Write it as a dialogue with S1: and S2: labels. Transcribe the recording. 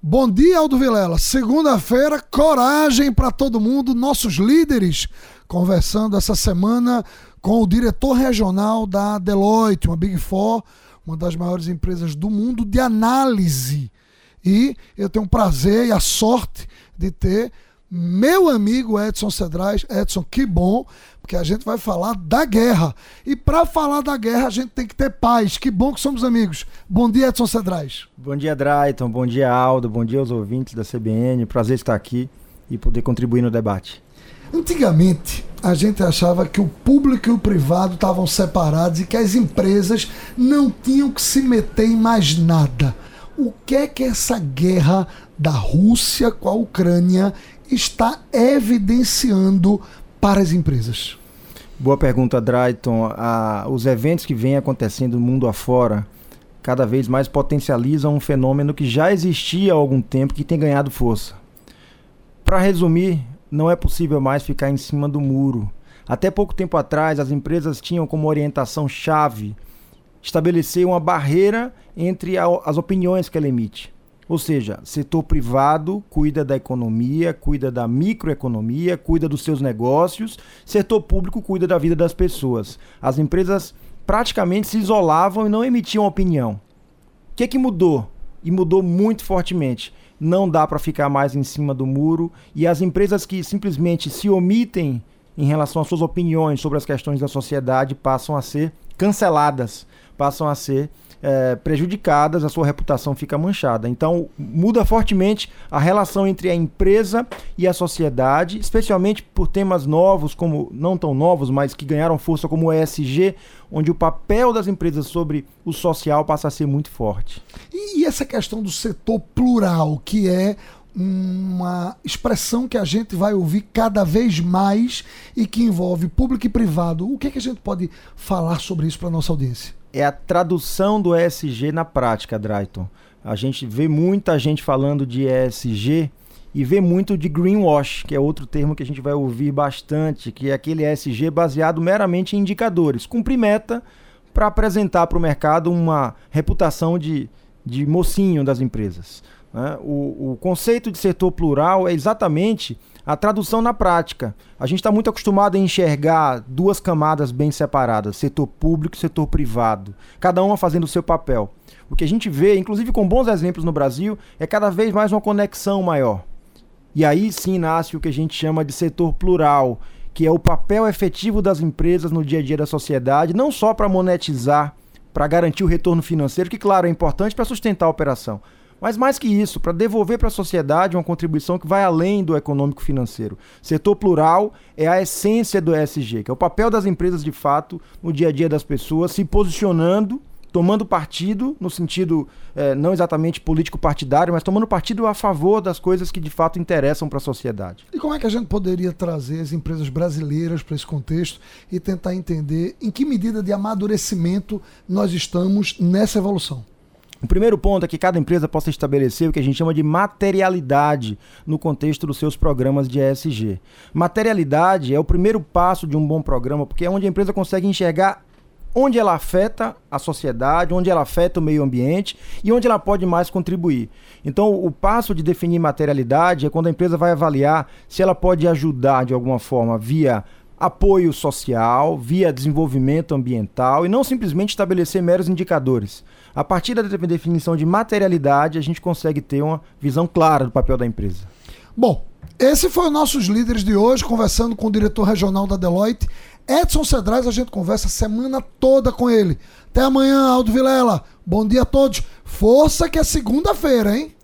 S1: Bom dia, Aldo Vilela. Segunda-feira, coragem para todo mundo, nossos líderes, conversando essa semana com o diretor regional da Deloitte, uma Big Four, uma das maiores empresas do mundo de análise. E eu tenho o prazer e a sorte de ter meu amigo Edson Cedrais. Edson, que bom, porque a gente vai falar da guerra. E para falar da guerra, a gente tem que ter paz. Que bom que somos amigos. Bom dia, Edson Cedrais.
S2: Bom dia, Drayton. Bom dia, Aldo. Bom dia aos ouvintes da CBN. Prazer estar aqui e poder contribuir no debate.
S1: Antigamente, a gente achava que o público e o privado estavam separados e que as empresas não tinham que se meter em mais nada. O que é que essa guerra da Rússia com a Ucrânia está evidenciando para as empresas?
S2: Boa pergunta, Drayton. Ah, os eventos que vêm acontecendo no mundo afora cada vez mais potencializam um fenômeno que já existia há algum tempo que tem ganhado força. Para resumir, não é possível mais ficar em cima do muro. Até pouco tempo atrás, as empresas tinham como orientação chave estabelecer uma barreira entre as opiniões que ela emite. Ou seja, setor privado cuida da economia, cuida da microeconomia, cuida dos seus negócios, setor público cuida da vida das pessoas. As empresas praticamente se isolavam e não emitiam opinião. O que, é que mudou? E mudou muito fortemente. Não dá para ficar mais em cima do muro e as empresas que simplesmente se omitem em relação às suas opiniões sobre as questões da sociedade passam a ser canceladas, passam a ser é, prejudicadas, a sua reputação fica manchada. Então, muda fortemente a relação entre a empresa e a sociedade, especialmente por temas novos, como não tão novos, mas que ganharam força, como o ESG, onde o papel das empresas sobre o social passa a ser muito forte.
S1: E, essa questão do setor plural, que é uma expressão que a gente vai ouvir cada vez mais e que envolve público e privado. O que, é que a gente pode falar sobre isso para a nossa audiência?
S2: É a tradução do ESG na prática, Drayton. A gente vê muita gente falando de ESG e vê muito de greenwash, que é outro termo que a gente vai ouvir bastante, que é aquele ESG baseado meramente em indicadores. Cumprir meta para apresentar para o mercado uma reputação de, de mocinho das empresas. Né? O, o conceito de setor plural é exatamente a tradução na prática. A gente está muito acostumado a enxergar duas camadas bem separadas, setor público e setor privado, cada uma fazendo o seu papel. O que a gente vê, inclusive com bons exemplos no Brasil, é cada vez mais uma conexão maior. E aí sim nasce o que a gente chama de setor plural, que é o papel efetivo das empresas no dia a dia da sociedade, não só para monetizar, para garantir o retorno financeiro, que, claro, é importante para sustentar a operação, mas mais que isso, para devolver para a sociedade uma contribuição que vai além do econômico financeiro. Setor plural é a essência do ESG, que é o papel das empresas de fato no dia a dia das pessoas, se posicionando, tomando partido, no sentido é, não exatamente político-partidário, mas tomando partido a favor das coisas que de fato interessam para a sociedade.
S1: E como é que a gente poderia trazer as empresas brasileiras para esse contexto e tentar entender em que medida de amadurecimento nós estamos nessa evolução?
S2: O primeiro ponto é que cada empresa possa estabelecer o que a gente chama de materialidade no contexto dos seus programas de ESG. Materialidade é o primeiro passo de um bom programa, porque é onde a empresa consegue enxergar onde ela afeta a sociedade, onde ela afeta o meio ambiente e onde ela pode mais contribuir. Então, o passo de definir materialidade é quando a empresa vai avaliar se ela pode ajudar de alguma forma via apoio social, via desenvolvimento ambiental e não simplesmente estabelecer meros indicadores. A partir da definição de materialidade, a gente consegue ter uma visão clara do papel da empresa.
S1: Bom, esse foi o nossos líderes de hoje, conversando com o diretor regional da Deloitte, Edson Cedrais. A gente conversa a semana toda com ele. Até amanhã, Aldo Vilela. Bom dia a todos. Força que é segunda-feira, hein?